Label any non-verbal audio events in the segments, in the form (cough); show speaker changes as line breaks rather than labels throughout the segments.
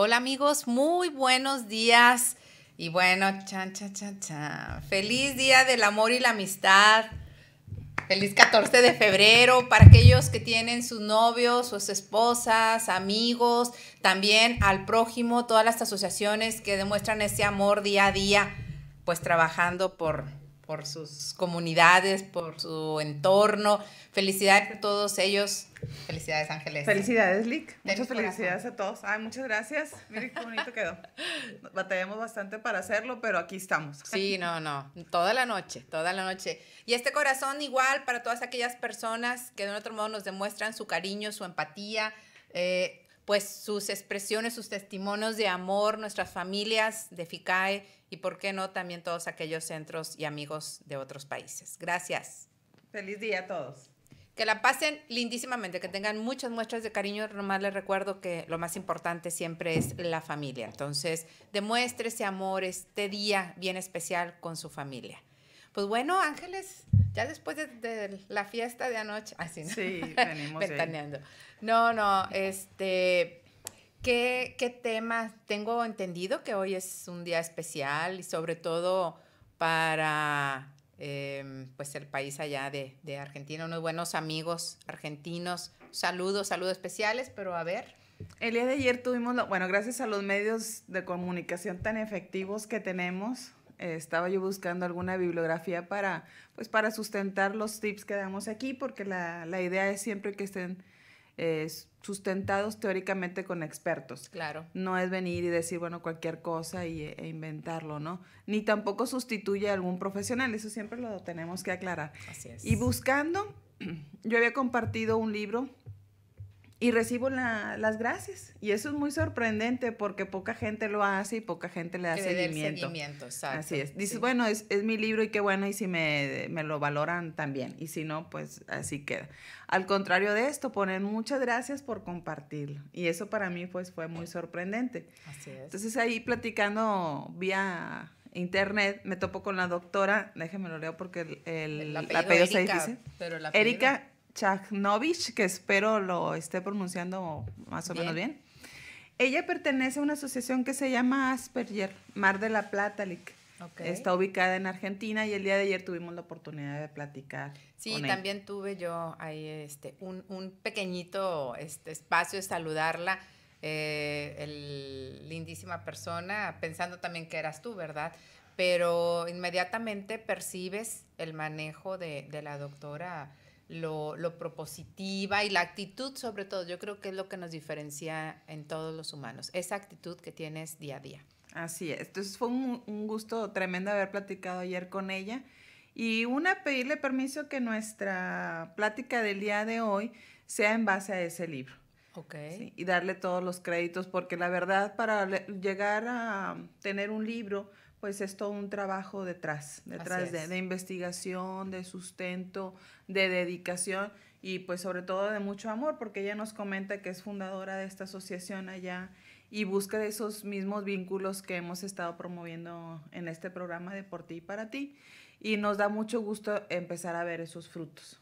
Hola amigos, muy buenos días. Y bueno, chan, chan, chan, chan. Feliz día del amor y la amistad. Feliz 14 de febrero para aquellos que tienen sus novios, sus esposas, amigos, también al prójimo, todas las asociaciones que demuestran ese amor día a día, pues trabajando por, por sus comunidades, por su entorno. Felicidades a todos ellos. Felicidades, Ángeles.
Felicidades, Lick. Muchas felicidades a todos. Ay, muchas gracias. Miren qué bonito quedó. (laughs) Batallamos bastante para hacerlo, pero aquí estamos.
Sí, no, no. Toda la noche, toda la noche. Y este corazón igual para todas aquellas personas que de un otro modo nos demuestran su cariño, su empatía, eh, pues sus expresiones, sus testimonios de amor, nuestras familias de FICAE y, por qué no, también todos aquellos centros y amigos de otros países. Gracias.
Feliz día a todos.
Que la pasen lindísimamente, que tengan muchas muestras de cariño. Nomás les recuerdo que lo más importante siempre es la familia. Entonces, demuestre ese amor este día bien especial con su familia. Pues bueno, Ángeles, ya después de, la fiesta de anoche, así,
¿no? Sí, (laughs) venimos
Ventaneando. No, no, este, ¿qué, ¿qué? Tengo entendido que hoy es un día especial y sobre todo para em, pues el país allá de, Argentina, unos buenos amigos argentinos. Saludos, saludos especiales, pero a ver.
El día de ayer tuvimos, bueno, gracias a los medios de comunicación tan efectivos que tenemos, estaba yo buscando alguna bibliografía para, pues, para sustentar los tips que damos aquí, porque la, la idea es siempre que estén eh, sustentados teóricamente con expertos.
Claro.
No es venir y decir, bueno, cualquier cosa y, e inventarlo, ¿no? Ni tampoco sustituye a algún profesional, eso siempre lo tenemos que aclarar.
Así es.
Y buscando, (clears throat) yo había compartido un libro y recibo las gracias. Y eso es muy sorprendente porque poca gente lo hace y poca gente le da seguimiento.
seguimiento
Así es. Dices, bueno, es, es, mi libro y qué bueno, y si me, me, lo valoran también. Y si no, pues así queda. Al contrario de esto, ponen muchas gracias por compartirlo. Y eso para mí pues fue muy sorprendente.
Así es.
Entonces ahí platicando vía internet, me topo con la doctora, déjeme lo leo porque el, el, apellido, se dice. Erika Chagnovich, que espero lo esté pronunciando más o menos bien. Ella pertenece a una asociación que se llama Asperger, Mar de la Plata, Está ubicada en Argentina y el día de ayer tuvimos la oportunidad de platicar.
Sí, también tuve yo ahí este, un, un pequeñito este, espacio de saludarla. Eh, el, lindísima persona, pensando también que eras tú, ¿verdad? Pero inmediatamente percibes el manejo de, de la doctora lo, lo, propositiva y la actitud sobre todo. Yo creo que es lo que nos diferencia en todos los humanos, esa actitud que tienes día a día.
Así es. Entonces fue un, un gusto tremendo haber platicado ayer con ella. Y una, pedirle permiso que nuestra plática del día de hoy sea en base a ese libro.
Ok.
y darle todos los créditos, porque la verdad, para llegar a tener un libro, pues es todo un trabajo detrás, detrás de, de, investigación, de sustento, de dedicación y pues sobre todo de mucho amor, porque ella nos comenta que es fundadora de esta asociación allá y busca de esos mismos vínculos que hemos estado promoviendo en este programa de Por ti y para ti. Y nos da mucho gusto empezar a ver esos frutos.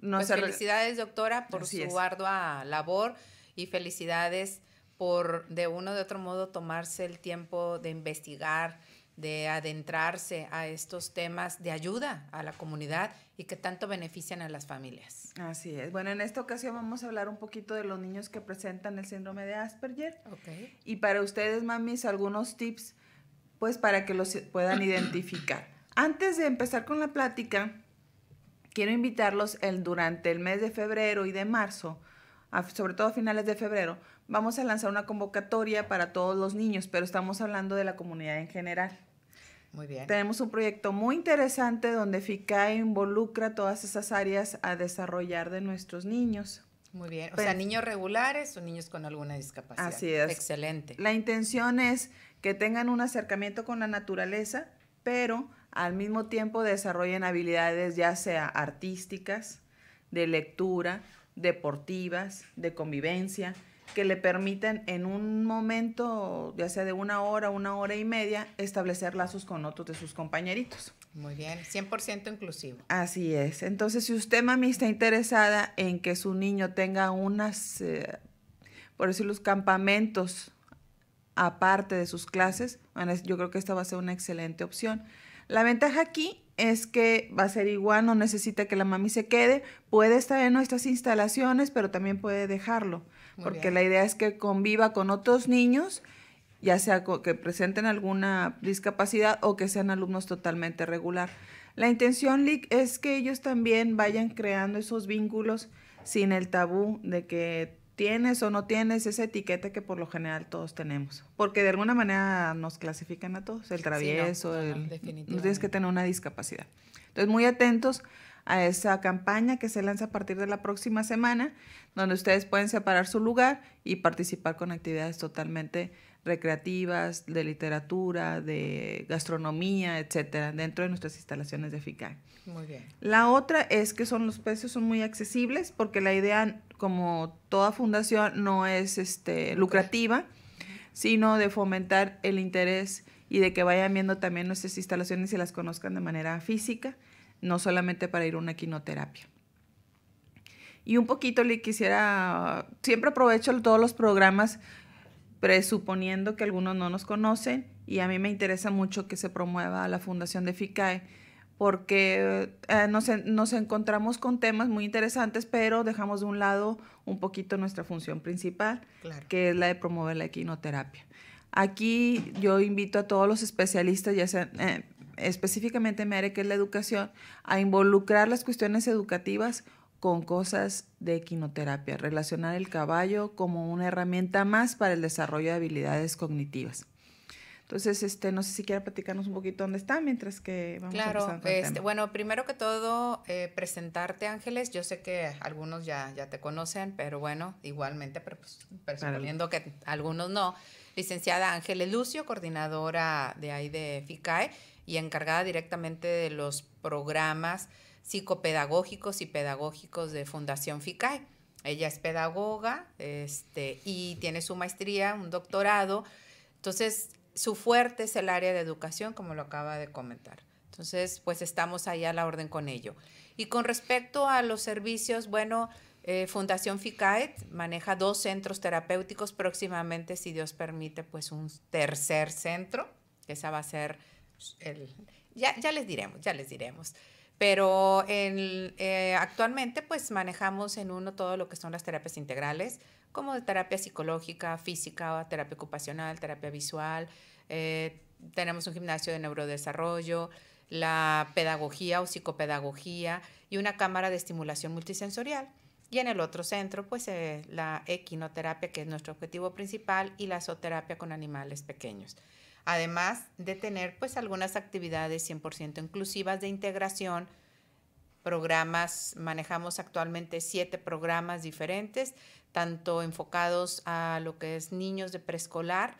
pues felicidades, doctora, por su ardua labor y felicidades por de uno de otro modo tomarse el tiempo de investigar, de adentrarse a estos temas de ayuda a la comunidad y que tanto benefician a las familias.
Así es. Bueno, en esta ocasión vamos a hablar un poquito de los niños que presentan el síndrome de Asperger.
Okay.
Y para ustedes, mamis, algunos tips, pues para que los puedan identificar. Antes de empezar con la plática, quiero invitarlos el, durante el mes de febrero y de marzo, sobre todo a finales de febrero, vamos a lanzar una convocatoria para todos los niños, pero estamos hablando de la comunidad en general.
Muy bien.
Tenemos un proyecto muy interesante donde FICAE involucra todas esas áreas a desarrollar de nuestros niños.
Muy bien. O sea, niños regulares o niños con alguna discapacidad.
Así es.
Excelente.
La intención es que tengan un acercamiento con la naturaleza, pero al mismo tiempo desarrollen habilidades ya sea artísticas, de lectura, deportivas, de convivencia, que le permiten en un momento, ya sea de una hora, una hora y media, establecer lazos con otros de sus compañeritos.
Muy bien, 100% inclusivo.
Así es. Entonces, si usted, mami, está interesada en que su niño tenga unas, eh, por decir, los campamentos aparte de sus clases, bueno, yo creo que esta va a ser una excelente opción. La ventaja aquí es que va a ser igual, no necesita que la mami se quede, puede estar en nuestras instalaciones, pero también puede dejarlo, porque la idea es que conviva con otros niños, ya sea que presenten alguna discapacidad o que sean alumnos totalmente regular. La intención, Lick, es que ellos también vayan creando esos vínculos sin el tabú de que tienes o no tienes esa etiqueta que por lo general todos tenemos. Porque de alguna manera nos clasifican a todos, el travieso, el, no tienes que tener una discapacidad. Entonces, muy atentos a esa campaña que se lanza a partir de la próxima semana, donde ustedes pueden separar su lugar y participar con actividades totalmente recreativas, de literatura, de gastronomía, etcétera, dentro de nuestras instalaciones de FICAE.
Muy bien.
La otra es que son los precios son muy accesibles porque la idea, como toda fundación, no es este, lucrativa, sino de fomentar el interés y de que vayan viendo también nuestras instalaciones y las conozcan de manera física, no solamente para ir a una quinoterapia. Y un poquito le quisiera, siempre aprovecho todos los programas presuponiendo que algunos no nos conocen y a mí me interesa mucho que se promueva la Fundación de FICAE porque eh, nos, encontramos con temas muy interesantes, pero dejamos de un lado un poquito nuestra función principal, que es la de promover la equinoterapia. Aquí yo invito a todos los especialistas, ya sean eh, específicamente en mi área que es la educación, a involucrar las cuestiones educativas con cosas de equinoterapia, relacionar el caballo como una herramienta más para el desarrollo de habilidades cognitivas. Entonces, este, no sé si quiere platicarnos un poquito dónde está mientras que vamos
a empezar con este, Bueno, primero que todo, eh, presentarte, Ángeles. Yo sé que algunos ya, ya te conocen, pero bueno, igualmente, pero pues, presuponiendo que algunos no. Licenciada Ángeles Lucio, coordinadora de ahí de FICAE y encargada directamente de los programas psicopedagógicos y pedagógicos de Fundación FICAE. Ella es pedagoga este, y tiene su maestría, un doctorado. Entonces, su fuerte es el área de educación, como lo acaba de comentar. Entonces, pues estamos ahí a la orden con ello. Y con respecto a los servicios, bueno, eh, Fundación FICAE maneja dos centros terapéuticos próximamente, si Dios permite, pues un tercer centro. Esa va a ser el... Ya, ya les diremos, ya les diremos. Pero eh, actualmente pues manejamos en uno todo lo que son las terapias integrales, como de terapia psicológica, física, terapia ocupacional, terapia visual. Eh, tenemos un gimnasio de neurodesarrollo, la pedagogía o psicopedagogía y una cámara de estimulación multisensorial. Y en el otro centro, pues eh, la equinoterapia, que es nuestro objetivo principal, y la zooterapia con animales pequeños además de tener pues algunas actividades 100% inclusivas de integración, programas, manejamos actualmente siete programas diferentes, tanto enfocados a lo que es niños de preescolar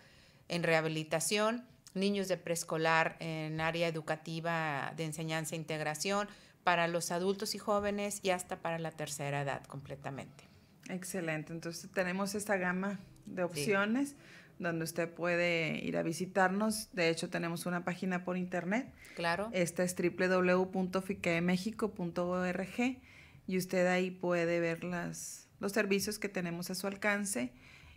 en rehabilitación, niños de preescolar en área educativa de enseñanza e integración, para los adultos y jóvenes y hasta para la tercera edad completamente.
Excelente, entonces tenemos esta gama de opciones donde usted puede ir a visitarnos. De hecho, tenemos una página por internet.
Claro.
Esta es www.fiquemexico.org y usted ahí puede ver las, los servicios que tenemos a su alcance.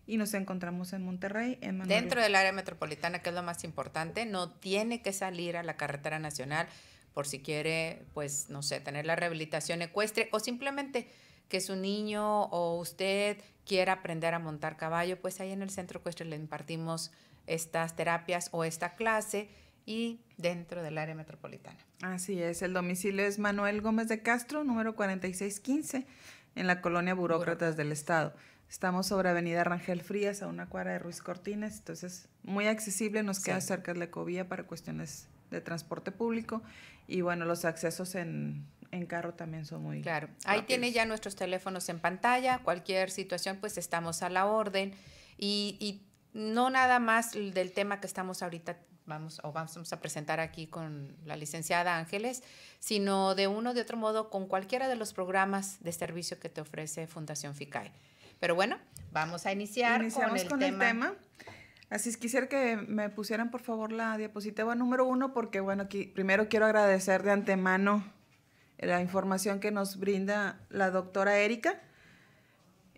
Y nos encontramos en Monterrey, en
Dentro del área metropolitana, que es lo más importante, no tiene que salir a la carretera nacional por si quiere, pues, no sé, tener la rehabilitación ecuestre o simplemente que su niño o usted quiera aprender a montar caballo, pues ahí en el centro ecuestre le impartimos estas terapias o esta clase y dentro del área metropolitana.
Así es, el domicilio es Manuel Gómez de Castro, número 4615, en la colonia Burócratas del Estado. Estamos sobre Avenida Rangel Frías, a una cuadra de Ruiz Cortines, entonces muy accesible, nos queda cerca de la ecovía para cuestiones de transporte público y bueno, los accesos en en carro también son muy...
Claro, ahí tiene ya nuestros teléfonos en pantalla, cualquier situación pues estamos a la orden y, y no nada más del tema que estamos ahorita vamos o vamos a presentar aquí con la licenciada Ángeles, sino de uno de otro modo con cualquiera de los programas de servicio que te ofrece Fundación FICAE. Pero bueno, vamos a iniciar
con, el, tema. el tema. Así es, quisiera que me pusieran por favor la diapositiva número uno, porque bueno, aquí primero quiero agradecer de antemano la información que nos brinda la doctora Erika.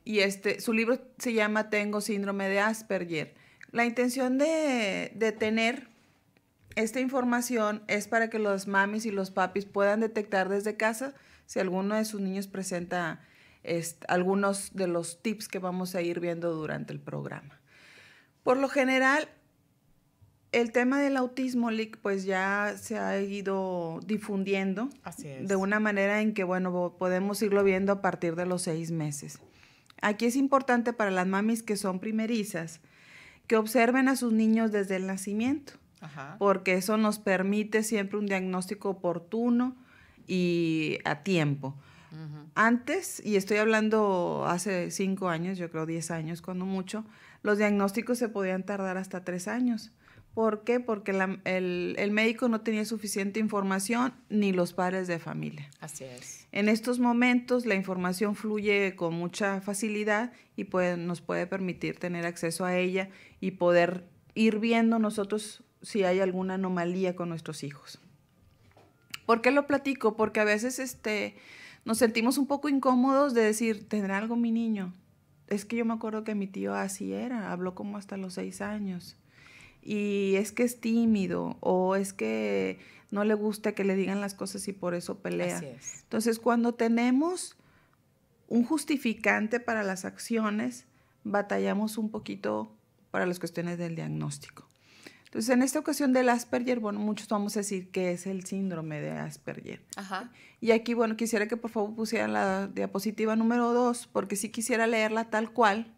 Y este, su libro se llama Tengo síndrome de Asperger. La intención de, de tener esta información es para que los mamis y los papis puedan detectar desde casa si alguno de sus niños presenta algunos de los tips que vamos a ir viendo durante el programa. Por lo general, el tema del autismo, pues ya se ha ido difundiendo de una manera en que, bueno, podemos irlo viendo a partir de los seis meses. Aquí es importante para las mamis que son primerizas que observen a sus niños desde el nacimiento, porque eso nos permite siempre un diagnóstico oportuno y a tiempo. Antes, y estoy hablando hace cinco años, yo creo diez años, cuando mucho, los diagnósticos se podían tardar hasta tres años. ¿Por qué? Porque el, el, médico no tenía suficiente información ni los padres de familia.
Así es.
En estos momentos la información fluye con mucha facilidad y puede, nos puede permitir tener acceso a ella y poder ir viendo nosotros si hay alguna anomalía con nuestros hijos. ¿Por qué lo platico? Porque a veces este, nos sentimos un poco incómodos de decir, ¿tendrá algo mi niño? Es que yo me acuerdo que mi tío así era, habló como hasta los seis años. Y es que es tímido o es que no le gusta que le digan las cosas y por eso pelea. Entonces, cuando tenemos un justificante para las acciones, batallamos un poquito para las cuestiones del diagnóstico. Entonces, en esta ocasión del Asperger, bueno, muchos vamos a decir que es el síndrome de Asperger. Ajá. Y aquí, bueno, quisiera que por favor pusieran la diapositiva número dos, porque sí quisiera leerla tal cual,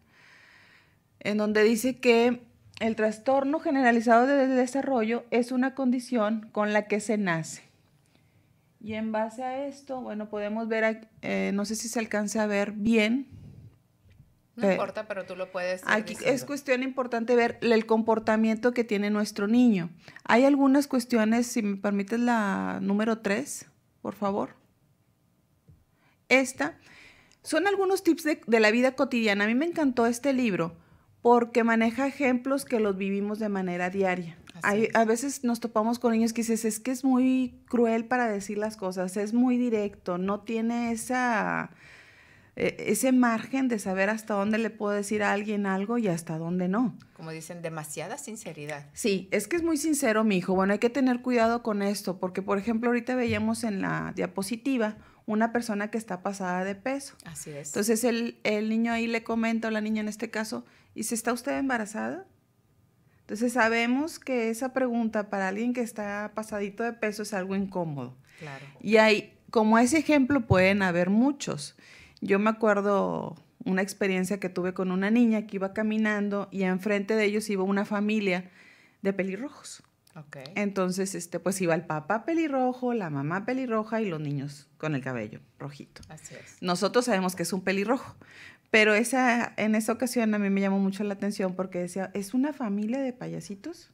en donde dice que el trastorno generalizado del desarrollo es una condición con la que se nace. Y en base a esto, bueno, podemos ver, eh, no sé si se alcanza a ver bien,
no importa, pero tú lo puedes.
Aquí es cuestión importante ver el comportamiento que tiene nuestro niño. Hay algunas cuestiones, si me permites la número tres, por favor. Esta. Son algunos tips de, la vida cotidiana. A mí me encantó este libro porque maneja ejemplos que los vivimos de manera diaria. Hay, a veces nos topamos con niños que dices, es que es muy cruel para decir las cosas, es muy directo, no tiene esa e, ese margen de saber hasta dónde le puedo decir a alguien algo y hasta dónde no.
Como dicen, demasiada sinceridad.
Sí, es que es muy sincero, mi hijo. Bueno, hay que tener cuidado con esto, porque por ejemplo, ahorita veíamos en la diapositiva una persona que está pasada de peso.
Así es.
Entonces el, el niño ahí le comenta, o la niña en este caso, ¿y si está usted embarazada? Entonces sabemos que esa pregunta para alguien que está pasadito de peso es algo incómodo.
Claro.
Y hay, como ese ejemplo pueden haber muchos. Yo me acuerdo una experiencia que tuve con una niña que iba caminando y enfrente de ellos iba una familia de pelirrojos.
Okay.
Entonces, este, pues iba el papá pelirrojo, la mamá pelirroja y los niños con el cabello rojito.
Así es.
Nosotros sabemos que es un pelirrojo, pero esa, en esa ocasión a mí me llamó mucho la atención porque decía, ¿es una familia de payasitos?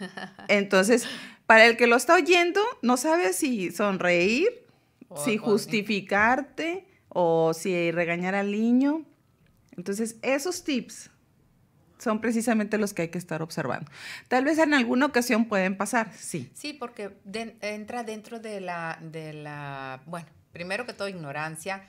(laughs) Entonces, para el que lo está oyendo, no sabe si sonreír si justificarte o si regañar al niño. Entonces, esos tips son precisamente los que hay que estar observando. Tal vez en alguna ocasión pueden pasar, sí.
Sí, porque entra dentro de la, de la, bueno, primero que todo ignorancia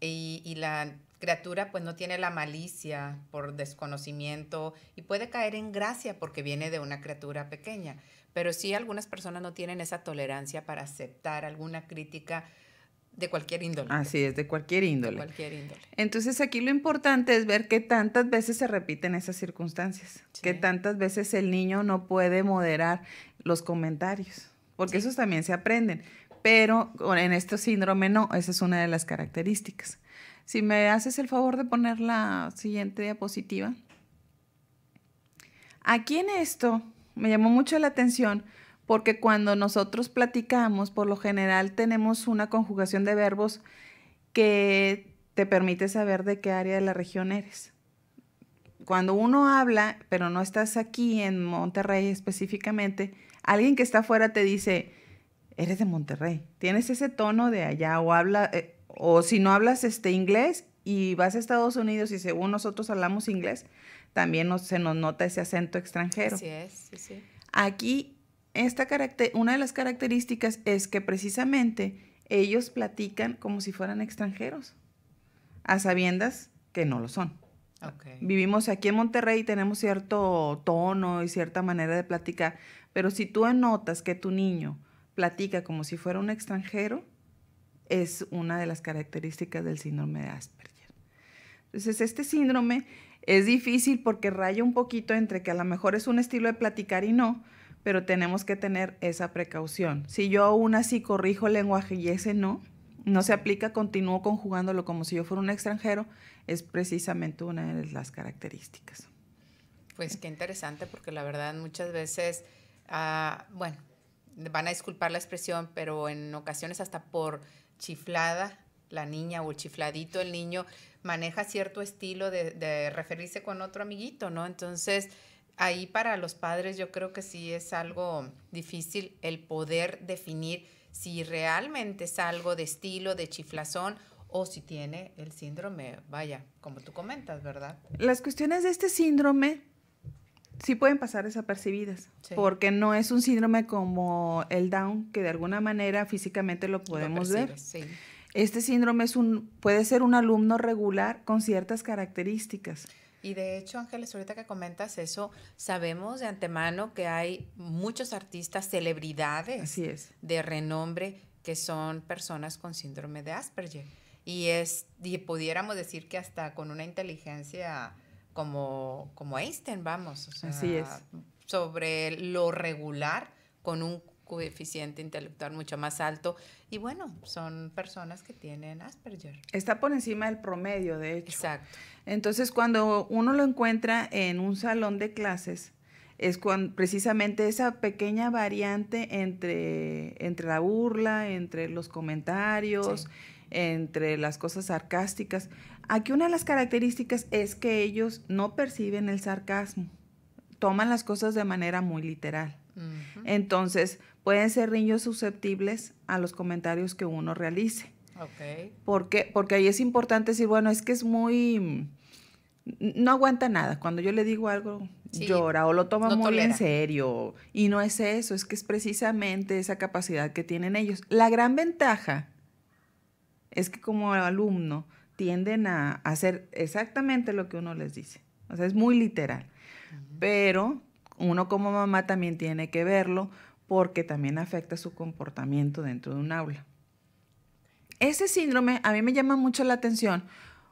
y, y la criatura pues no tiene la malicia por desconocimiento y puede caer en gracia porque viene de una criatura pequeña. Pero sí algunas personas no tienen esa tolerancia para aceptar alguna crítica de cualquier índole.
Así es, de cualquier índole.
De cualquier índole.
Entonces aquí lo importante es ver qué tantas veces se repiten esas circunstancias, qué tantas veces el niño no puede moderar los comentarios, porque esos también se aprenden, pero en este síndrome no, esa es una de las características. Si me haces el favor de poner la siguiente diapositiva. Aquí en esto me llamó mucho la atención porque cuando nosotros platicamos, por lo general tenemos una conjugación de verbos que te permite saber de qué área de la región eres. Cuando uno habla, pero no estás aquí en Monterrey específicamente, alguien que está afuera te dice, eres de Monterrey, tienes ese tono de allá o habla, eh, o si no hablas este inglés y vas a Estados Unidos y según nosotros hablamos inglés, también se nos nota ese acento extranjero.
Así es, sí, sí.
Aquí esta una de las características es que precisamente ellos platican como si fueran extranjeros, a sabiendas que no lo son. Vivimos aquí en Monterrey y tenemos cierto tono y cierta manera de platicar, pero si tú notas que tu niño platica como si fuera un extranjero, es una de las características del síndrome de Asperger. Entonces, este síndrome es difícil porque raya un poquito entre que a lo mejor es un estilo de platicar y no, pero tenemos que tener esa precaución. Si yo aún así corrijo el lenguaje y ese no, no se aplica, continúo conjugándolo como si yo fuera un extranjero, es precisamente una de las características.
Pues qué interesante, porque la verdad muchas veces, ah, bueno, van a disculpar la expresión, pero en ocasiones hasta por chiflada la niña o chifladito el niño maneja cierto estilo de referirse con otro amiguito, ¿no? Entonces, ahí para los padres yo creo que sí es algo difícil el poder definir si realmente es algo de estilo, de chiflazón o si tiene el síndrome, vaya, como tú comentas, ¿verdad?
Las cuestiones de este síndrome sí pueden pasar desapercibidas, porque no es un síndrome como el Down, que de alguna manera físicamente lo podemos ver. Este síndrome es un, puede ser un alumno regular con ciertas características.
Y de hecho, Ángeles, ahorita que comentas eso, sabemos de antemano que hay muchos artistas, celebridades de renombre que son personas con síndrome de Asperger. Y, es, y pudiéramos decir que hasta con una inteligencia como, como Einstein, vamos.
Así es.
Sobre lo regular, con un coeficiente intelectual mucho más alto. Y bueno, son personas que tienen Asperger.
Está por encima del promedio, de hecho.
Exacto.
Entonces, cuando uno lo encuentra en un salón de clases, es cuando precisamente esa pequeña variante entre, entre la burla, entre los comentarios, entre las cosas sarcásticas. Aquí una de las características es que ellos no perciben el sarcasmo, toman las cosas de manera muy literal. Entonces, pueden ser niños susceptibles a los comentarios que uno realice.
Okay.
¿Por Porque ahí es importante decir, bueno, es que es muy... No aguanta nada. Cuando yo le digo algo, llora o lo toma muy en serio. Y no es eso, es que es precisamente esa capacidad que tienen ellos. La gran ventaja es que como alumno tienden a hacer exactamente lo que uno les dice. O sea, es muy literal. Pero uno como mamá también tiene que verlo porque también afecta su comportamiento dentro de un aula. Ese síndrome a mí me llama mucho la atención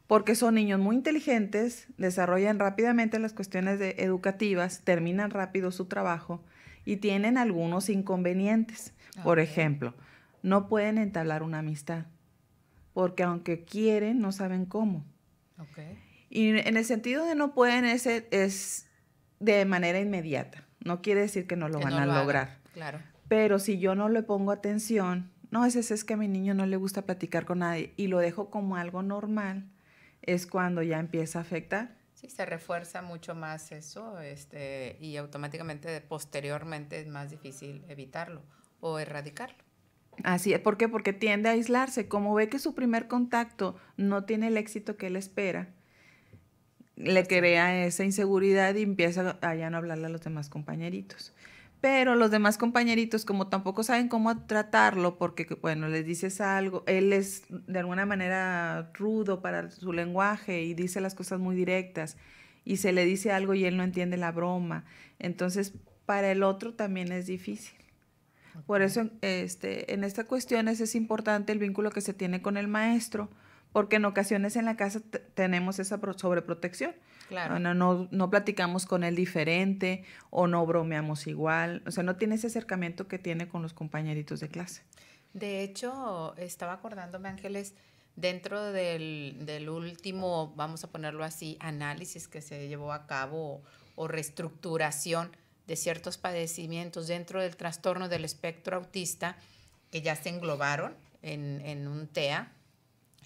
porque son niños muy inteligentes, desarrollan rápidamente las cuestiones educativas, terminan rápido su trabajo y tienen algunos inconvenientes. Por ejemplo, no pueden entablar una amistad porque aunque quieren, no saben cómo. Y en el sentido de no pueden, ese es de manera inmediata. No quiere decir que no lo van a lograr.
Claro.
Pero si yo no le pongo atención, no, ese es que a mi niño no le gusta platicar con nadie y lo dejo como algo normal, es cuando ya empieza a afectar.
Sí, se refuerza mucho más eso este, y automáticamente posteriormente es más difícil evitarlo o erradicarlo.
Así es, ¿por qué? Porque tiende a aislarse. Como ve que su primer contacto no tiene el éxito que él espera, le crea esa inseguridad y empieza a ya no hablarle a los demás compañeritos. Pero los demás compañeritos, como tampoco saben cómo tratarlo, porque, bueno, les dices algo, él es de alguna manera rudo para su lenguaje y dice las cosas muy directas, y se le dice algo y él no entiende la broma. Entonces, para el otro también es difícil. Por eso, este, en esta cuestión es importante el vínculo que se tiene con el maestro, porque en ocasiones en la casa tenemos esa sobreprotección.
Claro.
No, no, no, platicamos con él diferente o no bromeamos igual. O sea, no tiene ese acercamiento que tiene con los compañeritos de clase.
De hecho, estaba acordándome, Ángeles, dentro del, del último, vamos a ponerlo así, análisis que se llevó a cabo o reestructuración de ciertos padecimientos dentro del trastorno del espectro autista que ya se englobaron en, en un TEA,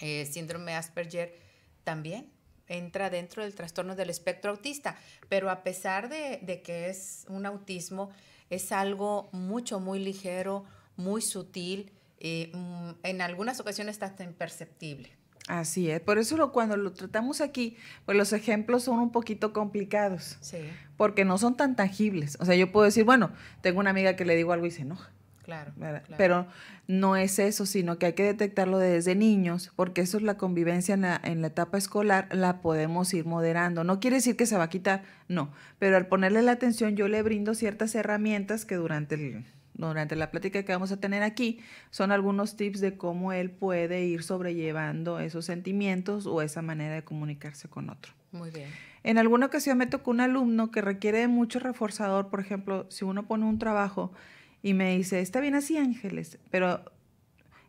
eh, síndrome Asperger también entra dentro del trastorno del espectro autista, pero a pesar de, de, que es un autismo, es algo mucho, muy ligero, muy sutil, y mm, en algunas ocasiones hasta imperceptible.
Así es, por eso cuando lo tratamos aquí, pues los ejemplos son un poquito complicados,
sí.
porque no son tan tangibles. O sea, yo puedo decir, bueno, tengo una amiga que le digo algo y se enoja.
Claro,
Pero no es eso, sino que hay que detectarlo desde niños, porque eso es la convivencia en la, en la etapa escolar, la podemos ir moderando. No quiere decir que se va a quitar, no, pero al ponerle la atención yo le brindo ciertas herramientas que durante el durante la plática que vamos a tener aquí, son algunos tips de cómo él puede ir sobrellevando esos sentimientos o esa manera de comunicarse con otro.
Muy bien.
En alguna ocasión me tocó un alumno que requiere mucho reforzador, por ejemplo, si uno pone un trabajo y me dice, está bien así, Ángeles, pero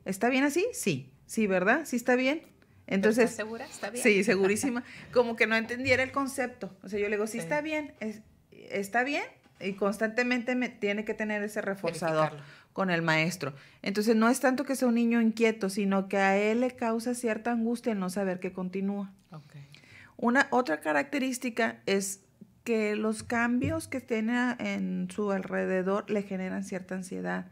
¿está bien así? Sí, sí, ¿verdad? Sí está bien. Entonces,
¿Estás segura? ¿Está bien?
Sí, segurísima. (laughs) Como que no entendiera el concepto. O sea, yo le digo, sí, está bien, está bien, y constantemente me tiene que tener ese reforzador con el maestro. Entonces no es tanto que sea un niño inquieto, sino que a él le causa cierta angustia el no saber que continúa. Una otra característica es que los cambios que tiene en su alrededor le generan cierta ansiedad.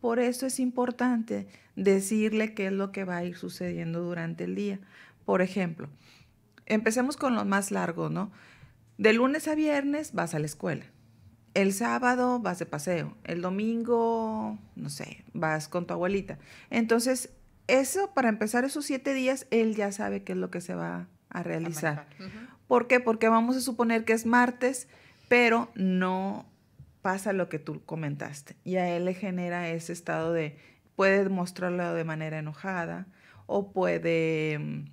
Por eso es importante decirle qué es lo que va a ir sucediendo durante el día. Por ejemplo, empecemos con lo más largo, ¿no? De lunes a viernes vas a la escuela el sábado vas de paseo, el domingo, no sé, vas con tu abuelita. Entonces, eso, para empezar esos siete días, él ya sabe qué es lo que se va a realizar. ¿Por qué? Porque vamos a suponer que es martes, pero no pasa lo que tú comentaste. Y a él le genera ese estado de, puede mostrarlo de manera enojada o puede mm,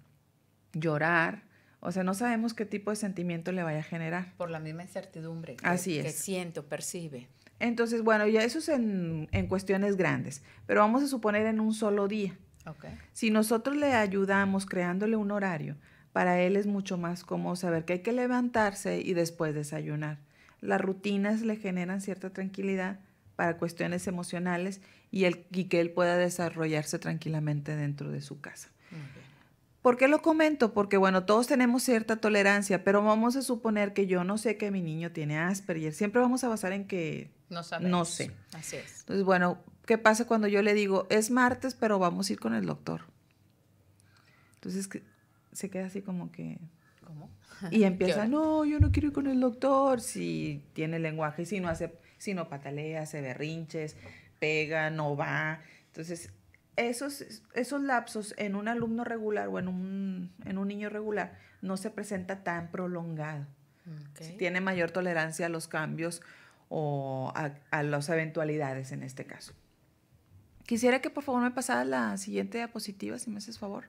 llorar o sea, no sabemos qué tipo de sentimiento le vaya a generar.
Por la misma incertidumbre
que, Así
que siento, percibe.
Entonces, bueno, ya eso es en, cuestiones grandes, pero vamos a suponer en un solo día.
Okay.
Si nosotros le ayudamos creándole un horario, para él es mucho más cómodo saber que hay que levantarse y después desayunar. Las rutinas le generan cierta tranquilidad para cuestiones emocionales y, el, y que él pueda desarrollarse tranquilamente dentro de su casa. ¿Por qué lo comento? Porque bueno, todos tenemos cierta tolerancia, pero vamos a suponer que yo no sé que mi niño tiene Asperger. Siempre vamos a basar en que
no, sabemos.
no sé.
Así es.
Entonces, bueno, ¿qué pasa cuando yo le digo, es martes, pero vamos a ir con el doctor? Entonces se queda así como que...
¿Cómo? (laughs)
Y empieza, no, yo no quiero ir con el doctor, si tiene lenguaje, si no hace, si no patalea, hace berrinches, pega, no va. Entonces, esos, esos lapsos en un alumno regular o en un, en un niño regular no se presenta tan prolongado. tiene mayor tolerancia a los cambios o a, a, las eventualidades en este caso. Quisiera que por favor me pasara la siguiente diapositiva, si me haces favor.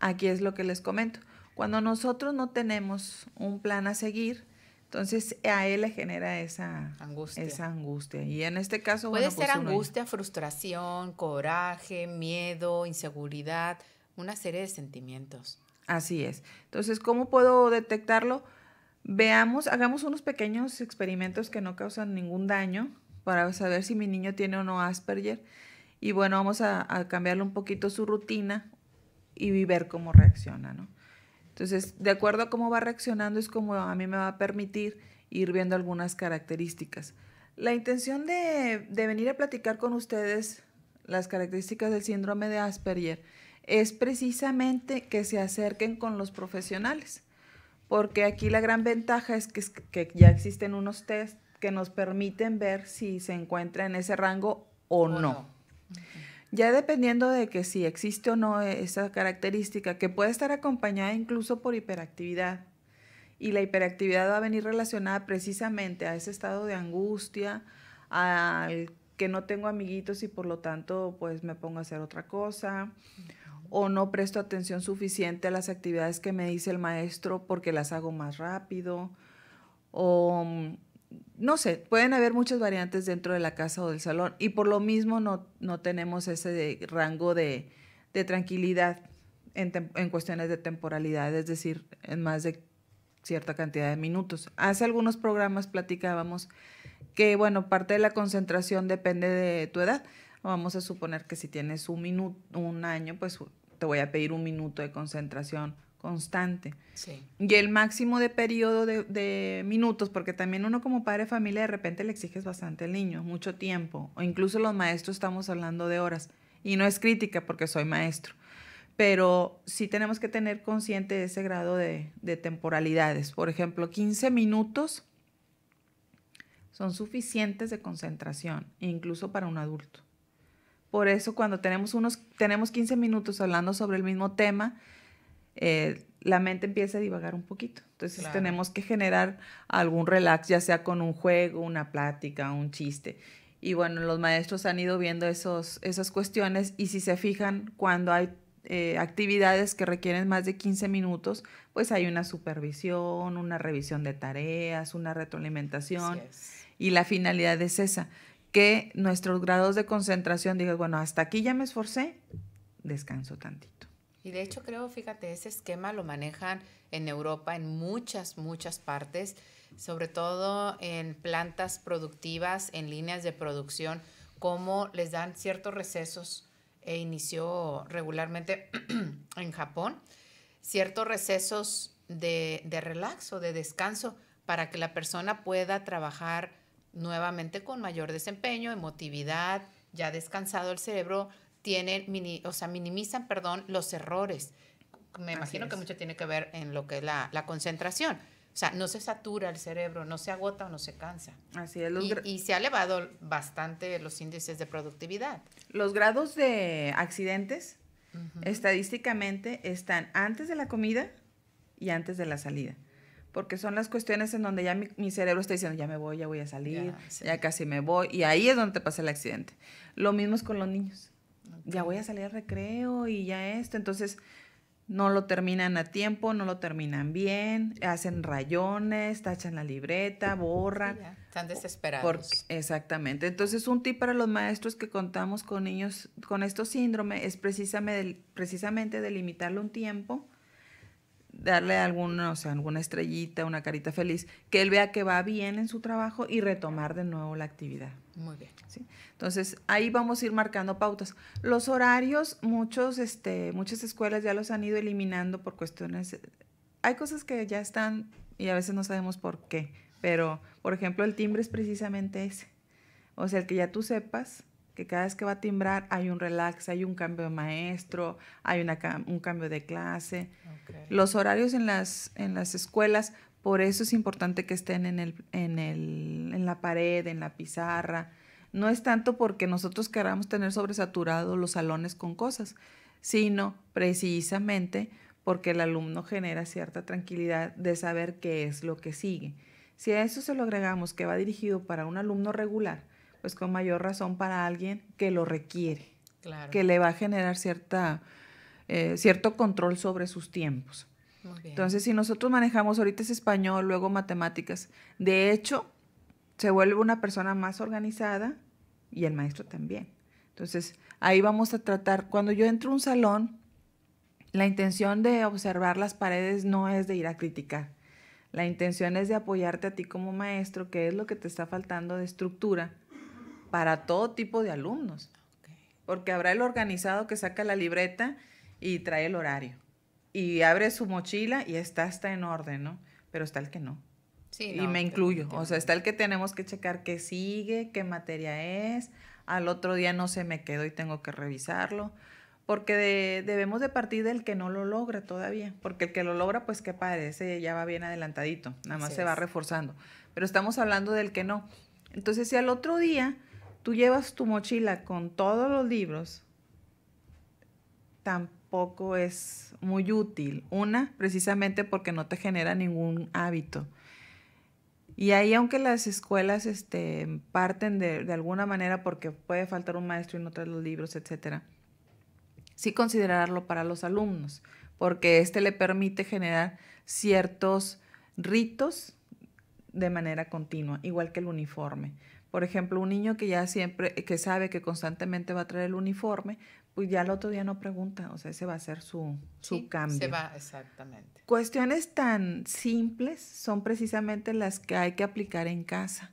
Aquí es lo que les comento. Cuando nosotros no tenemos un plan a seguir, entonces a él le genera esa
angustia.
Esa angustia. Y en este caso...
Puede pues, ser angustia, frustración, coraje, miedo, inseguridad, una serie de sentimientos.
Así es. Entonces, ¿cómo puedo detectarlo? Veamos, hagamos unos pequeños experimentos que no causan ningún daño para saber si mi niño tiene o no Asperger. Y bueno, vamos a, a cambiarle un poquito su rutina y ver cómo reacciona, ¿no? Entonces, de acuerdo a cómo va reaccionando, es como a mí me va a permitir ir viendo algunas características. La intención de, venir a platicar con ustedes las características del síndrome de Asperger es precisamente que se acerquen con los profesionales, porque aquí la gran ventaja es que, que ya existen unos test que nos permiten ver si se encuentra en ese rango o, no. Ya dependiendo de que si existe o no esa característica, que puede estar acompañada incluso por hiperactividad. Y la hiperactividad va a venir relacionada precisamente a ese estado de angustia, al que no tengo amiguitos y por lo tanto pues me pongo a hacer otra cosa, o no presto atención suficiente a las actividades que me dice el maestro porque las hago más rápido, o no sé, pueden haber muchas variantes dentro de la casa o del salón y por lo mismo no, no tenemos ese rango de, tranquilidad en, en, cuestiones de temporalidad, es decir, en más de cierta cantidad de minutos. Hace algunos programas platicábamos que, bueno, parte de la concentración depende de tu edad. Vamos a suponer que si tienes un minuto, un año, pues te voy a pedir un minuto de concentración constante. Y el máximo de periodo de, minutos, porque también uno como padre de familia de repente le exiges bastante al niño, mucho tiempo, o incluso los maestros estamos hablando de horas. Y no es crítica porque soy maestro, pero sí tenemos que tener consciente ese grado de, temporalidades. Por ejemplo, 15 minutos son suficientes de concentración, incluso para un adulto. Por eso cuando tenemos, unos, tenemos 15 minutos hablando sobre el mismo tema, eh, la mente empieza a divagar un poquito. Entonces tenemos que generar algún relax, ya sea con un juego, una plática, un chiste. Y bueno, los maestros han ido viendo esos, esas cuestiones y si se fijan, cuando hay eh, actividades que requieren más de 15 minutos, pues hay una supervisión, una revisión de tareas, una retroalimentación. Y la finalidad es esa, que nuestros grados de concentración digan, bueno, hasta aquí ya me esforcé, descanso tantito.
Y de hecho creo, fíjate, ese esquema lo manejan en Europa en muchas, muchas partes, sobre todo en plantas productivas, en líneas de producción, como les dan ciertos recesos. E inició regularmente (clears throat) en Japón, ciertos recesos de, de relax de descanso para que la persona pueda trabajar nuevamente con mayor desempeño, emotividad, ya descansado el cerebro, tienen, mini, o sea, minimizan, perdón, los errores. Me imagino que mucho tiene que ver en lo que es la, concentración. O sea, no se satura el cerebro, no se agota o no se cansa.
Así es.
y, se ha elevado bastante los índices de productividad.
Los grados de accidentes, estadísticamente, están antes de la comida y antes de la salida. Porque son las cuestiones en donde ya mi, cerebro está diciendo, ya me voy, ya voy a salir, ya casi me voy. Y ahí es donde te pasa el accidente. Lo mismo es con los niños ya voy a salir al recreo y ya esto. Entonces, no lo terminan a tiempo, no lo terminan bien, hacen rayones, tachan la libreta, borran.
están desesperados.
exactamente. Entonces, un tip para los maestros que contamos con niños con estos síndromes es precisamente, precisamente delimitarle un tiempo darle alguna, o sea, alguna estrellita, una carita feliz, que él vea que va bien en su trabajo y retomar de nuevo la actividad.
Muy bien.
¿sí? Entonces, ahí vamos a ir marcando pautas. Los horarios, muchos, este, muchas escuelas ya los han ido eliminando por cuestiones. Hay cosas que ya están y a veces no sabemos por qué, pero, por ejemplo, el timbre es precisamente ese. O sea, el que ya tú sepas que cada vez que va a timbrar hay un relax, hay un cambio de maestro, hay una, un cambio de clase. Los horarios en las, en las escuelas, por eso es importante que estén en, el, en, el, en la pared, en la pizarra. No es tanto porque nosotros queramos tener sobresaturados los salones con cosas, sino precisamente porque el alumno genera cierta tranquilidad de saber qué es lo que sigue. Si a eso se lo agregamos que va dirigido para un alumno regular, pues con mayor razón para alguien que lo requiere, que le va a generar cierta, eh, cierto control sobre sus tiempos. Entonces, si nosotros manejamos ahorita es español, luego matemáticas, de hecho, se vuelve una persona más organizada y el maestro también. Entonces, ahí vamos a tratar, cuando yo entro a un salón, la intención de observar las paredes no es de ir a criticar. La intención es de apoyarte a ti como maestro, que es lo que te está faltando de estructura, para todo tipo de alumnos. Porque habrá el organizado que saca la libreta y trae el horario. Y abre su mochila y está, está en orden, ¿no? Pero está el que no. Sí, y me incluyo. O sea, está el que tenemos que checar qué sigue, qué materia es. Al otro día no se me quedó y tengo que revisarlo. Porque debemos de partir del que no lo logra todavía. Porque el que lo logra, pues qué padre, ese ya va bien adelantadito. Nada más se va reforzando. Pero estamos hablando del que no. Entonces, si al otro día tú llevas tu mochila con todos los libros, tampoco es muy útil. Una, precisamente porque no te genera ningún hábito. Y ahí, aunque las escuelas este, parten de, de, alguna manera porque puede faltar un maestro y no traer los libros, etcétera, sí considerarlo para los alumnos, porque este le permite generar ciertos ritos de manera continua, igual que el uniforme. Por ejemplo, un niño que ya siempre, que sabe que constantemente va a traer el uniforme, pues ya el otro día no pregunta, o sea, ese va a ser su, su cambio.
Se va, exactamente.
Cuestiones tan simples son precisamente las que hay que aplicar en casa.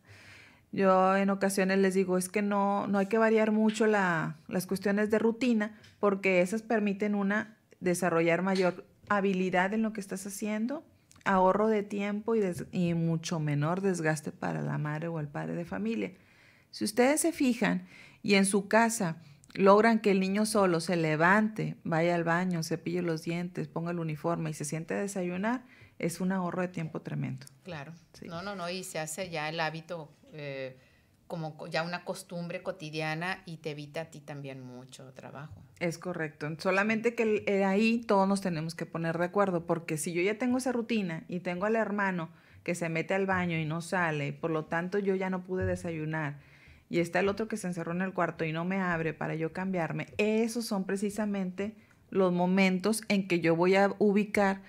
Yo en ocasiones les digo, es que no, no hay que variar mucho la, las cuestiones de rutina, porque esas permiten una desarrollar mayor habilidad en lo que estás haciendo ahorro de tiempo y, mucho menor desgaste para la madre o el padre de familia. Si ustedes se fijan y en su casa logran que el niño solo se levante, vaya al baño, cepille los dientes, ponga el uniforme y se siente a desayunar, es un ahorro de tiempo tremendo.
Claro. No, no, no, y se hace ya el hábito eh, como ya una costumbre cotidiana y te evita a ti también mucho trabajo.
Es correcto. Solamente que eh, ahí todos nos tenemos que poner de acuerdo, porque si yo ya tengo esa rutina y tengo al hermano que se mete al baño y no sale, por lo tanto yo ya no pude desayunar, y está el otro que se encerró en el cuarto y no me abre para yo cambiarme, esos son precisamente los momentos en que yo voy a ubicar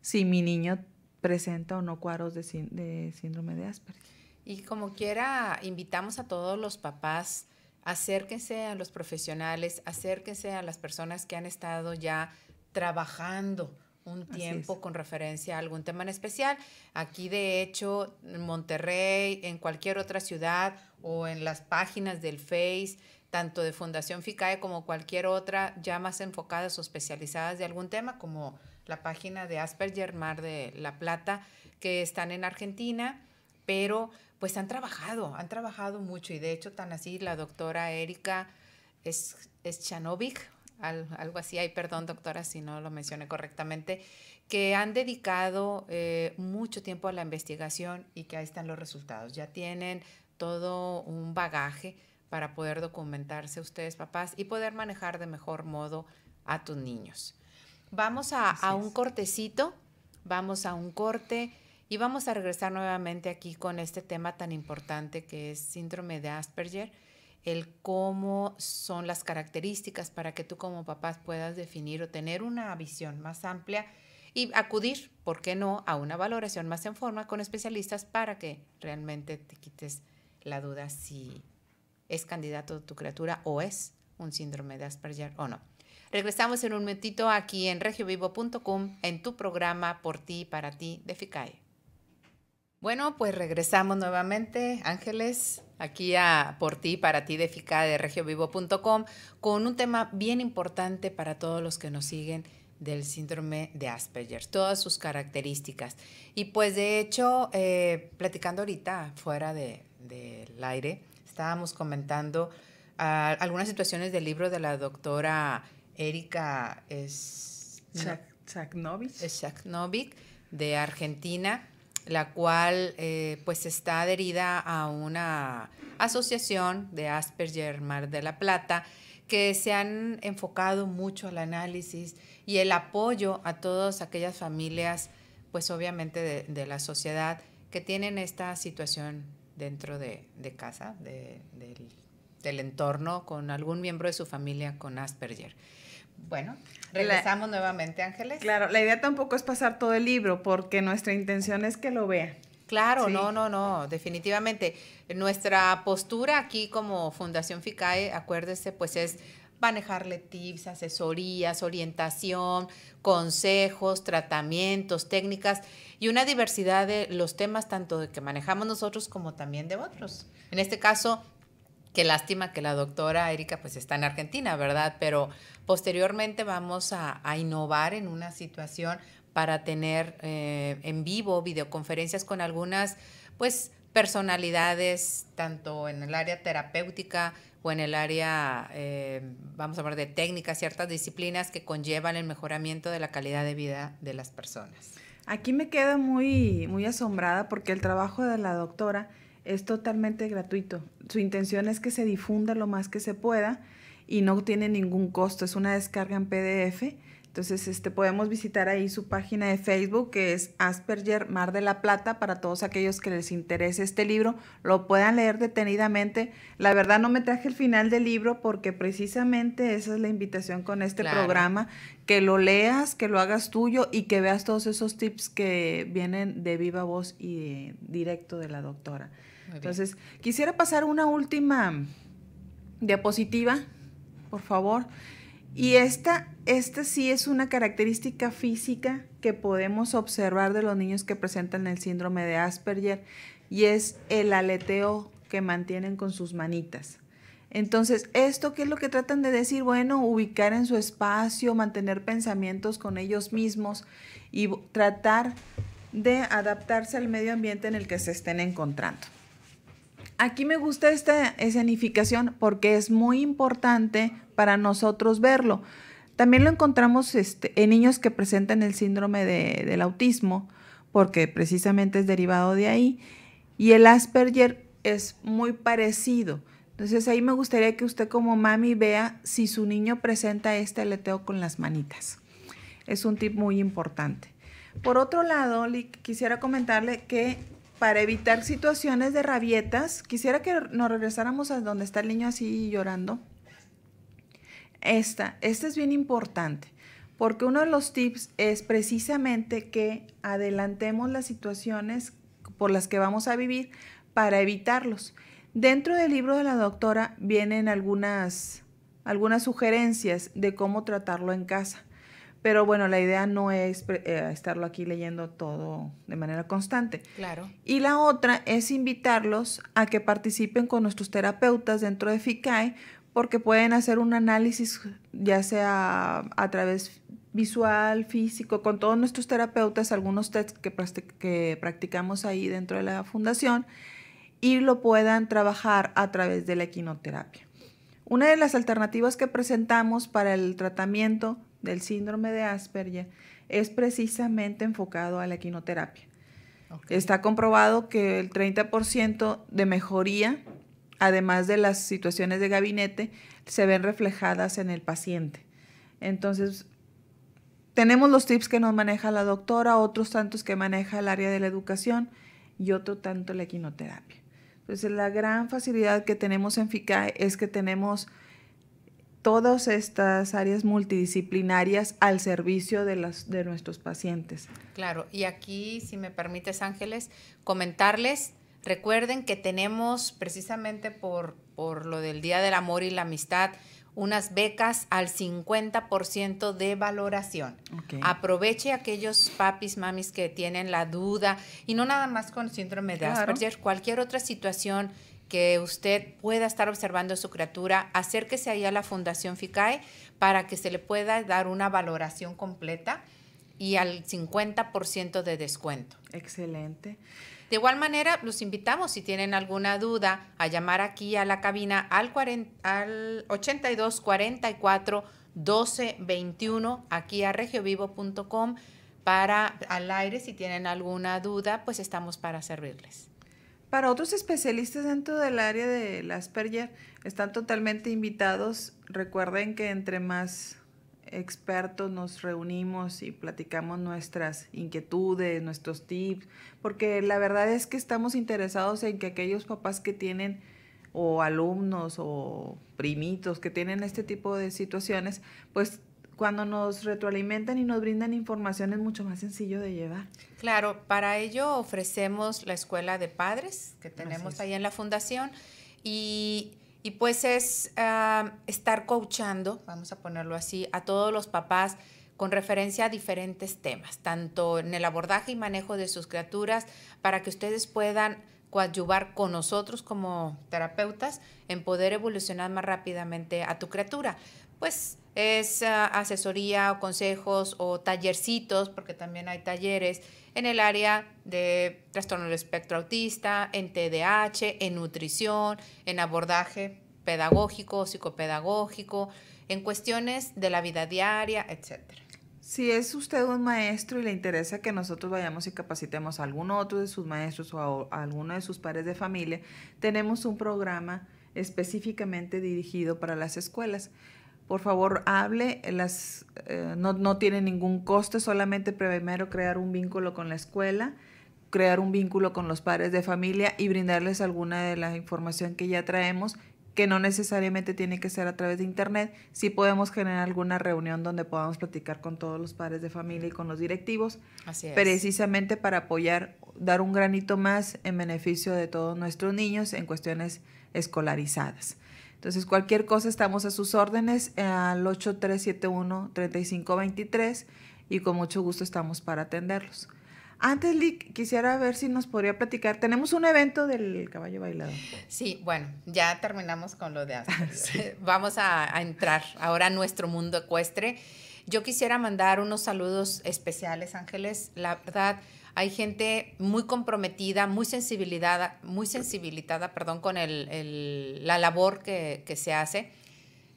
si mi niño presenta o no cuadros de, de síndrome de Asperger.
Y como quiera, invitamos a todos los papás, acérquense a los profesionales, acérquense a las personas que han estado ya trabajando un tiempo con referencia a algún tema en especial. Aquí, de hecho, en Monterrey, en cualquier otra ciudad o en las páginas del Face, tanto de Fundación FICAE como cualquier otra, ya más enfocadas o especializadas de algún tema, como la página de Asperger Mar de la Plata, que están en Argentina, pero pues han trabajado, han trabajado mucho y de hecho tan así la doctora Erika es, es Chanovic, algo así, ay perdón doctora si no lo mencioné correctamente, que han dedicado eh, mucho tiempo a la investigación y que ahí están los resultados. Ya tienen todo un bagaje para poder documentarse ustedes papás y poder manejar de mejor modo a tus niños. Vamos a, a un cortecito, vamos a un corte. Y vamos a regresar nuevamente aquí con este tema tan importante que es síndrome de Asperger, el cómo son las características para que tú como papás puedas definir o tener una visión más amplia y acudir, ¿por qué no?, a una valoración más en forma con especialistas para que realmente te quites la duda si es candidato tu criatura o es un síndrome de Asperger o no. Regresamos en un momentito aquí en regiovivo.com en tu programa Por ti, para ti de FICAE. Bueno, pues regresamos nuevamente, Ángeles, aquí a por ti, para ti de FICA de regiovivo.com, con un tema bien importante para todos los que nos siguen del síndrome de Asperger, todas sus características. Y pues de hecho, eh, platicando ahorita fuera del aire, estábamos comentando ah, algunas situaciones del libro de la doctora Erika Shaknovich de Argentina la cual eh, pues está adherida a una asociación de Asperger Mar de la Plata que se han enfocado mucho al análisis y el apoyo a todas aquellas familias, pues obviamente de, la sociedad, que tienen esta situación dentro de, casa, del, del entorno, con algún miembro de su familia con Asperger. Bueno, regresamos nuevamente, Ángeles.
Claro, la idea tampoco es pasar todo el libro, porque nuestra intención es que lo vea.
Claro, no, no, no, definitivamente. Nuestra postura aquí como Fundación FICAE, acuérdese, pues es manejarle tips, asesorías, orientación, consejos, tratamientos, técnicas y una diversidad de los temas tanto de que manejamos nosotros como también de otros. En este caso, Qué lástima que la doctora Erika pues está en Argentina, ¿verdad? Pero posteriormente vamos a, innovar en una situación para tener eh, en vivo videoconferencias con algunas pues personalidades, tanto en el área terapéutica o en el área, eh, vamos a hablar de técnicas, ciertas disciplinas que conllevan el mejoramiento de la calidad de vida de las personas.
Aquí me quedo muy, muy asombrada porque el trabajo de la doctora es totalmente gratuito. Su intención es que se difunda lo más que se pueda y no tiene ningún costo. Es una descarga en PDF. Entonces, este, podemos visitar ahí su página de Facebook, que es Asperger Mar de la Plata, para todos aquellos que les interese este libro, lo puedan leer detenidamente. La verdad no me traje el final del libro porque precisamente esa es la invitación con este programa, que lo leas, que lo hagas tuyo y que veas todos esos tips que vienen de viva voz y directo de la doctora. Entonces, quisiera pasar una última diapositiva, por favor. Y esta, esta sí es una característica física que podemos observar de los niños que presentan el síndrome de Asperger y es el aleteo que mantienen con sus manitas. Entonces, ¿esto qué es lo que tratan de decir? Bueno, ubicar en su espacio, mantener pensamientos con ellos mismos y tratar de adaptarse al medio ambiente en el que se estén encontrando. Aquí me gusta esta escenificación porque es muy importante para nosotros verlo. También lo encontramos este, en niños que presentan el síndrome del autismo, porque precisamente es derivado de ahí. Y el Asperger es muy parecido. Entonces ahí me gustaría que usted como mami vea si su niño presenta este aleteo con las manitas. Es un tip muy importante. Por otro lado, quisiera comentarle que para evitar situaciones de rabietas, quisiera que nos regresáramos a donde está el niño así llorando. Esta, esta es bien importante, porque uno de los tips es precisamente que adelantemos las situaciones por las que vamos a vivir para evitarlos. Dentro del libro de la doctora vienen algunas, algunas sugerencias de cómo tratarlo en casa. Pero bueno, la idea no es eh, estarlo aquí leyendo todo de manera constante.
Claro.
Y la otra es invitarlos a que participen con nuestros terapeutas dentro de FICAE porque pueden hacer un análisis ya sea a través visual, físico, con todos nuestros terapeutas, algunos tests que, que practicamos ahí dentro de la fundación y lo puedan trabajar a través de la equinoterapia. Una de las alternativas que presentamos para el tratamiento del síndrome de Asperger es precisamente enfocado a la equinoterapia. Está comprobado que el 30% de mejoría, además de las situaciones de gabinete, se ven reflejadas en el paciente. Entonces, tenemos los tips que nos maneja la doctora, otros tantos que maneja el área de la educación y otro tanto la equinoterapia. Entonces, la gran facilidad que tenemos en FICAE es que tenemos todas estas áreas multidisciplinarias al servicio de, las, de nuestros pacientes.
Claro, y aquí, si me permites, Ángeles, comentarles, recuerden que tenemos precisamente por, por lo del Día del Amor y la Amistad, unas becas al 50% de valoración. Aproveche aquellos papis, mamis que tienen la duda y no nada más con síndrome de Asperger, cualquier otra situación que usted pueda estar observando a su criatura, acérquese ahí a la Fundación FICAE para que se le pueda dar una valoración completa y al 50% de descuento.
Excelente.
De igual manera, los invitamos, si tienen alguna duda, a llamar aquí a la cabina al, 40, al 82 44 12 21, aquí a regiovivo.com, para al aire, si tienen alguna duda, pues estamos para servirles.
Para otros especialistas dentro del área de Asperger, están totalmente invitados. Recuerden que entre más expertos nos reunimos y platicamos nuestras inquietudes, nuestros tips, porque la verdad es que estamos interesados en que aquellos papás que tienen o alumnos o primitos que tienen este tipo de situaciones, pues cuando nos retroalimentan y nos brindan información es mucho más sencillo de llevar.
Claro, para ello ofrecemos la escuela de padres que tenemos ahí en la fundación y y pues es ah, estar coachando, vamos a ponerlo así, a todos los papás con referencia a diferentes temas, tanto en el abordaje y manejo de sus criaturas, para que ustedes puedan coadyuvar con nosotros como terapeutas en poder evolucionar más rápidamente a tu criatura. Pues es ah, asesoría o consejos o tallercitos, porque también hay talleres en el área de trastorno del espectro autista, en TDAH, en nutrición, en abordaje pedagógico, psicopedagógico, en cuestiones de la vida diaria, etcétera.
Si es usted un maestro y le interesa que nosotros vayamos y capacitemos a alguno otro de sus maestros o a, alguno de sus padres de familia, tenemos un programa específicamente dirigido para las escuelas por favor hable, las, eh, no, no, tiene ningún coste, solamente primero crear un vínculo con la escuela, crear un vínculo con los padres de familia y brindarles alguna de la información que ya traemos, que no necesariamente tiene que ser a través de internet, sí podemos generar alguna reunión donde podamos platicar con todos los padres de familia y con los directivos, precisamente para apoyar, dar un granito más en beneficio de todos nuestros niños en cuestiones escolarizadas. Entonces, cualquier cosa estamos a sus órdenes al 8371-3523 y con mucho gusto estamos para atenderlos. Antes, Lick, quisiera ver si nos podría platicar. Tenemos un evento del caballo bailado.
Sí, bueno, ya terminamos con lo de (laughs) Asperger. (laughs) Vamos a, a, entrar ahora a nuestro mundo ecuestre. Yo quisiera mandar unos saludos especiales, Ángeles. La verdad, hay gente muy comprometida, muy sensibilizada, muy sensibilizada, perdón, con el, la labor que, se hace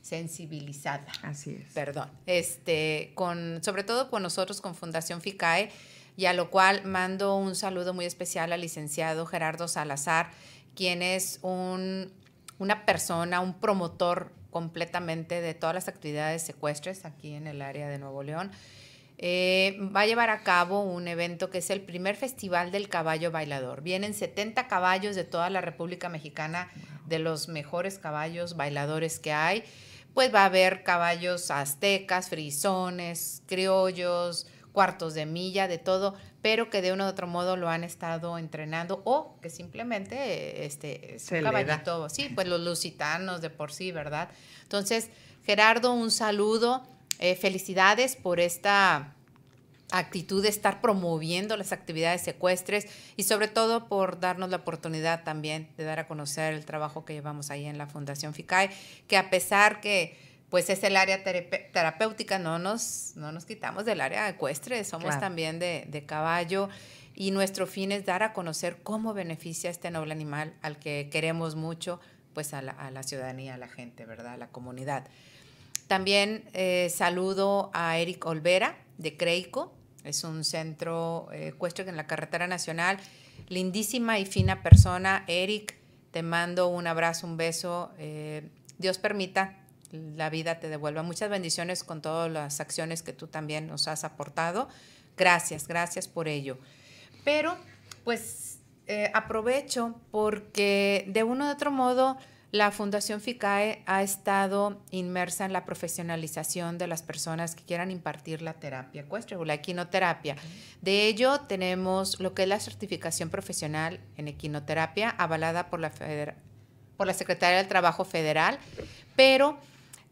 sensibilizada.
Así es.
Perdón. Este, con, sobre todo con nosotros, con Fundación FICAE, y a lo cual mando un saludo muy especial al licenciado Gerardo Salazar, quien es un, una persona, un promotor completamente de todas las actividades secuestres aquí en el área de Nuevo León. Eh, va a llevar a cabo un evento que es el primer festival del caballo bailador. Vienen 70 caballos de toda la República Mexicana, de los mejores caballos bailadores que hay. Pues va a haber caballos aztecas, frisones, criollos, cuartos de milla, de todo, pero que de uno u otro modo lo han estado entrenando o que simplemente este, es un caballito, sí, pues los lusitanos de por sí, ¿verdad? Entonces, Gerardo, un saludo, eh, felicidades por esta actitud de estar promoviendo las actividades secuestres y sobre todo por darnos la oportunidad también de dar a conocer el trabajo que llevamos ahí en la Fundación FICAE, que a pesar que pues es el área terapéutica, no nos, no nos quitamos del área ecuestre, somos también de, caballo y nuestro fin es dar a conocer cómo beneficia este noble animal al que queremos mucho, pues a la, ciudadanía, a la gente, ¿verdad? A la comunidad. También eh, saludo a Eric Olvera de Creico, es un centro eh, ecuestre en la carretera nacional, lindísima y fina persona. Eric, te mando un abrazo, un beso. Eh, Dios permita la vida te devuelva. Muchas bendiciones con todas las acciones que tú también nos has aportado. Gracias, gracias por ello. Pero, pues, aprovecho porque de uno u otro modo la Fundación FICAE ha estado inmersa en la profesionalización de las personas que quieran impartir la terapia ecuestre o la equinoterapia. De ello tenemos lo que es la certificación profesional en equinoterapia avalada por la, por la Secretaría del Trabajo Federal, pero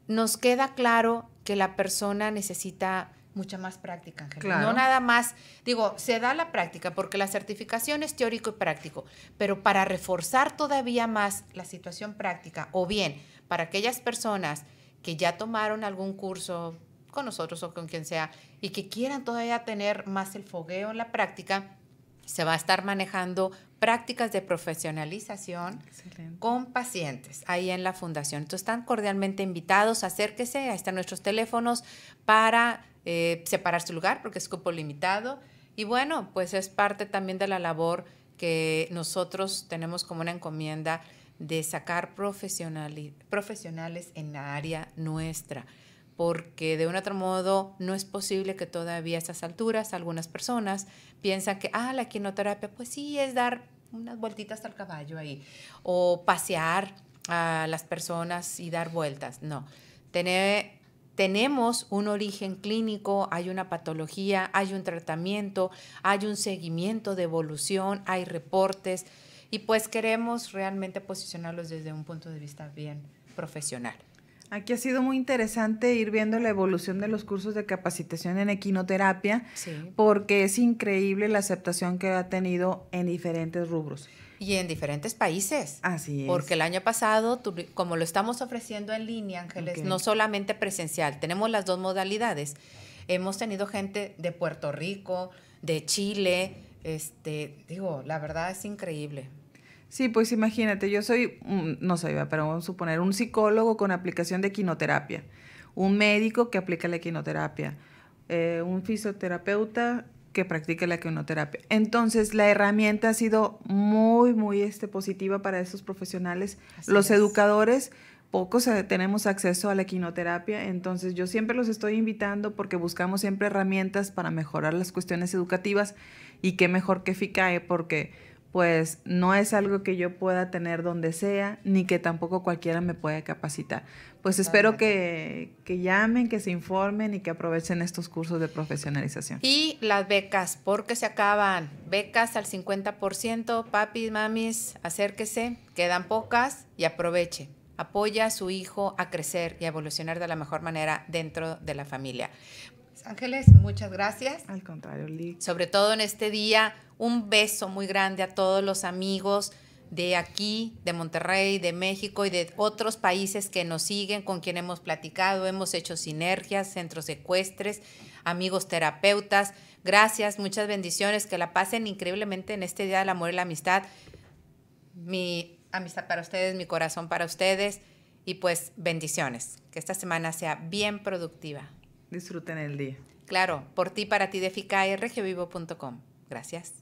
nos queda claro que la persona necesita mucha más práctica, No nada más, digo, se da la práctica porque la certificación es teórico y práctico, pero para reforzar todavía más la situación práctica o bien para aquellas personas que ya tomaron algún curso con nosotros o con quien sea y que quieran todavía tener más el fogueo en la práctica, se va a estar manejando prácticas de profesionalización con pacientes ahí en la fundación. Entonces están cordialmente invitados, acérquese, ahí están nuestros teléfonos para eh, separar su lugar porque es cupo limitado. Y bueno, pues es parte también de la labor que nosotros tenemos como una encomienda de sacar profesionales en la área nuestra porque de un otro modo no es posible que todavía a estas alturas algunas personas piensan que, ah, la quinoterapia, pues sí, es dar unas vueltitas al caballo ahí, o pasear a las personas y dar vueltas. No, tenemos un origen clínico, hay una patología, hay un tratamiento, hay un seguimiento de evolución, hay reportes, y pues queremos realmente posicionarlos desde un punto de vista bien profesional.
Aquí ha sido muy interesante ir viendo la evolución de los cursos de capacitación en equinoterapia, porque es increíble la aceptación que ha tenido en diferentes rubros.
Y en diferentes países.
Así es.
Porque el año pasado, como lo estamos ofreciendo en línea, Ángeles, no solamente presencial, tenemos las dos modalidades. Hemos tenido gente de Puerto Rico, de Chile, este, digo, la verdad es increíble.
Sí, pues imagínate, yo soy, no soy, pero vamos a suponer, un psicólogo con aplicación de quinoterapia, un médico que aplica la quinoterapia, eh, un fisioterapeuta que practica la quinoterapia. Entonces, la herramienta ha sido muy, muy este, positiva para esos profesionales. Los educadores, pocos eh, tenemos acceso a la quinoterapia, entonces yo siempre los estoy invitando porque buscamos siempre herramientas para mejorar las cuestiones educativas y qué mejor que FICAE porque pues no es algo que yo pueda tener donde sea, ni que tampoco cualquiera me pueda capacitar. Pues espero que, que, llamen, que se informen y que aprovechen estos cursos de profesionalización.
Y las becas, porque se acaban. Becas al 50%, papis, mamis, acérquese, quedan pocas y aproveche. Apoya a su hijo a crecer y a evolucionar de la mejor manera dentro de la familia. Ángeles, muchas gracias.
Al contrario, Lee.
Sobre todo en este día, un beso muy grande a todos los amigos de aquí, de Monterrey, de México y de otros países que nos siguen, con quien hemos platicado, hemos hecho sinergias, centros ecuestres, amigos terapeutas. Gracias, muchas bendiciones, que la pasen increíblemente en este Día del Amor y la Amistad. Mi amistad para ustedes, mi corazón para ustedes y pues bendiciones. Que esta semana sea bien productiva.
Disfruten el día.
Claro, por ti, para ti de FICARGvivo.com. Gracias.